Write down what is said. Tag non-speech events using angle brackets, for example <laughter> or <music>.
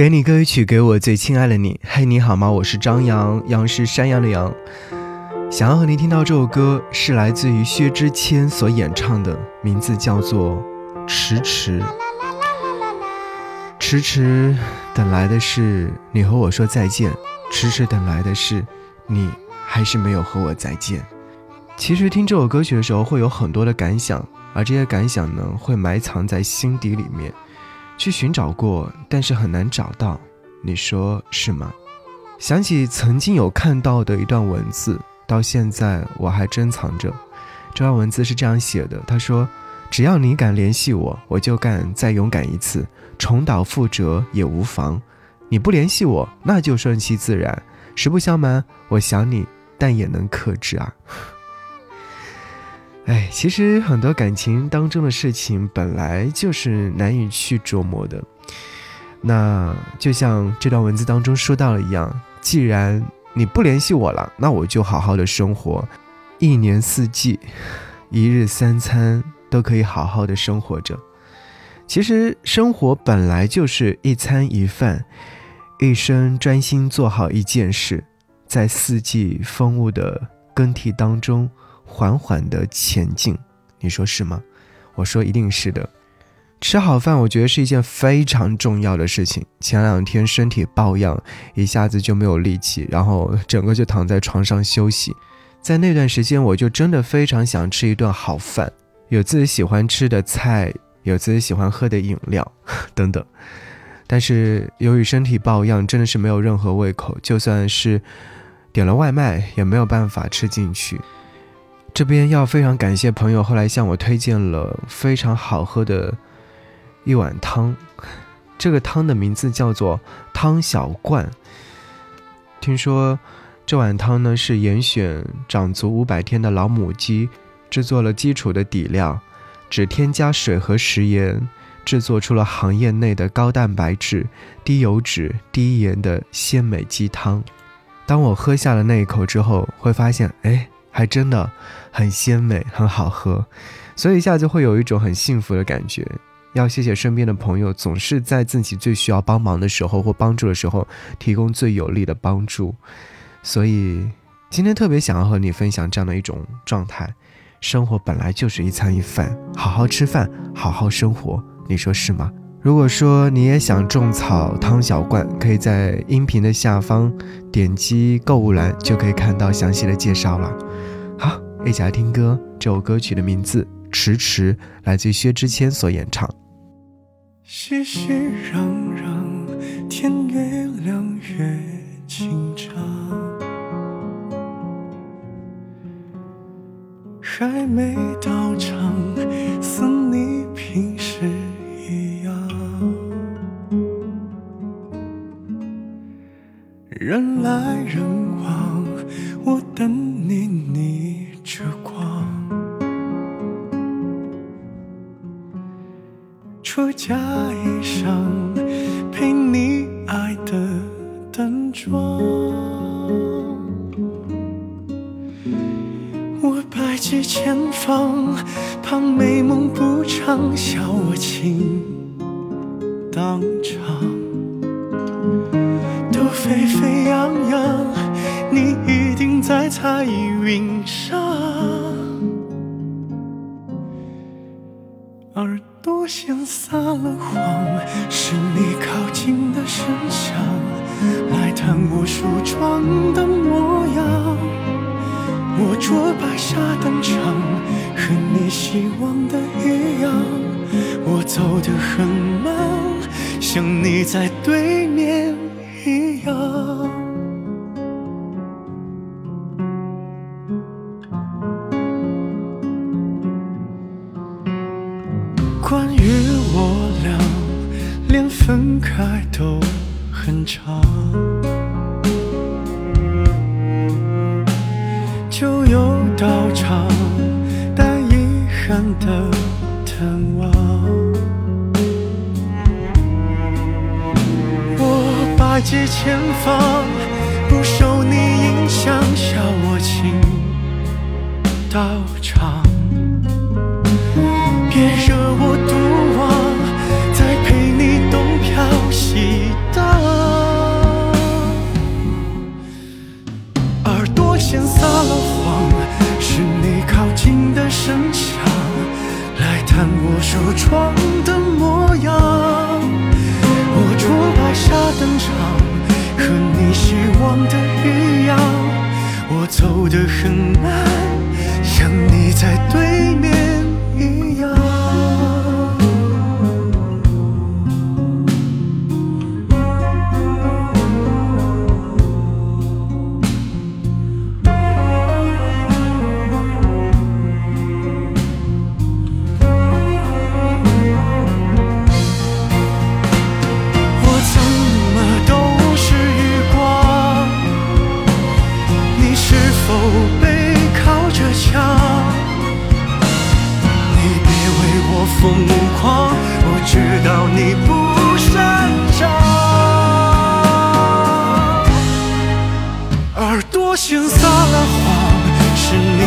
给你歌曲，给我最亲爱的你。嘿，你好吗？我是张扬，杨是山羊的羊。想要和您听到这首歌，是来自于薛之谦所演唱的，名字叫做《迟迟》。迟迟等来的是你和我说再见，迟迟等来的是你还是没有和我再见。其实听这首歌曲的时候，会有很多的感想，而这些感想呢，会埋藏在心底里面。去寻找过，但是很难找到，你说是吗？想起曾经有看到的一段文字，到现在我还珍藏着。这段文字是这样写的：他说，只要你敢联系我，我就敢再勇敢一次，重蹈覆辙也无妨。你不联系我，那就顺其自然。实不相瞒，我想你，但也能克制啊。哎，其实很多感情当中的事情本来就是难以去琢磨的。那就像这段文字当中说到了一样，既然你不联系我了，那我就好好的生活，一年四季，一日三餐都可以好好的生活着。其实生活本来就是一餐一饭，一生专心做好一件事，在四季风物的更替当中。缓缓的前进，你说是吗？我说一定是的。吃好饭，我觉得是一件非常重要的事情。前两天身体抱恙，一下子就没有力气，然后整个就躺在床上休息。在那段时间，我就真的非常想吃一顿好饭，有自己喜欢吃的菜，有自己喜欢喝的饮料 <laughs> 等等。但是由于身体抱恙，真的是没有任何胃口，就算是点了外卖，也没有办法吃进去。这边要非常感谢朋友后来向我推荐了非常好喝的一碗汤，这个汤的名字叫做汤小罐。听说这碗汤呢是严选长足五百天的老母鸡制作了基础的底料，只添加水和食盐，制作出了行业内的高蛋白质、低油脂、低盐的鲜美鸡汤。当我喝下了那一口之后，会发现，哎。还真的很鲜美，很好喝，所以一下就会有一种很幸福的感觉。要谢谢身边的朋友，总是在自己最需要帮忙的时候或帮助的时候，提供最有力的帮助。所以今天特别想要和你分享这样的一种状态：生活本来就是一餐一饭，好好吃饭，好好生活，你说是吗？如果说你也想种草汤小罐，可以在音频的下方点击购物栏，就可以看到详细的介绍了。好，一起来听歌。这首歌曲的名字《迟迟》，来自薛之谦所演唱。熙熙攘攘，天越人来人往，我等你逆着光。出嫁衣裳，陪你爱的淡妆。我百计千方，怕美梦不长，笑我情当场。沸沸扬扬，你一定在彩云上。耳朵先撒了谎，是你靠近的声响，来探我梳妆的模样。我着白纱登场，和你希望的一样。我走得很慢，像你在对面。一样。关于我俩，连分开都很长，就有道场，带遗憾的探望。街前方不受你影响笑我情到场。别惹我独往再陪你东飘西荡。耳朵先撒了谎是你靠近的声响来探我梳妆的模样。我白纱登场，和你希望的一样，我走得很慢，像你在对背靠着墙？你别为我疯狂，我知道你不擅长。耳朵先撒了谎，是你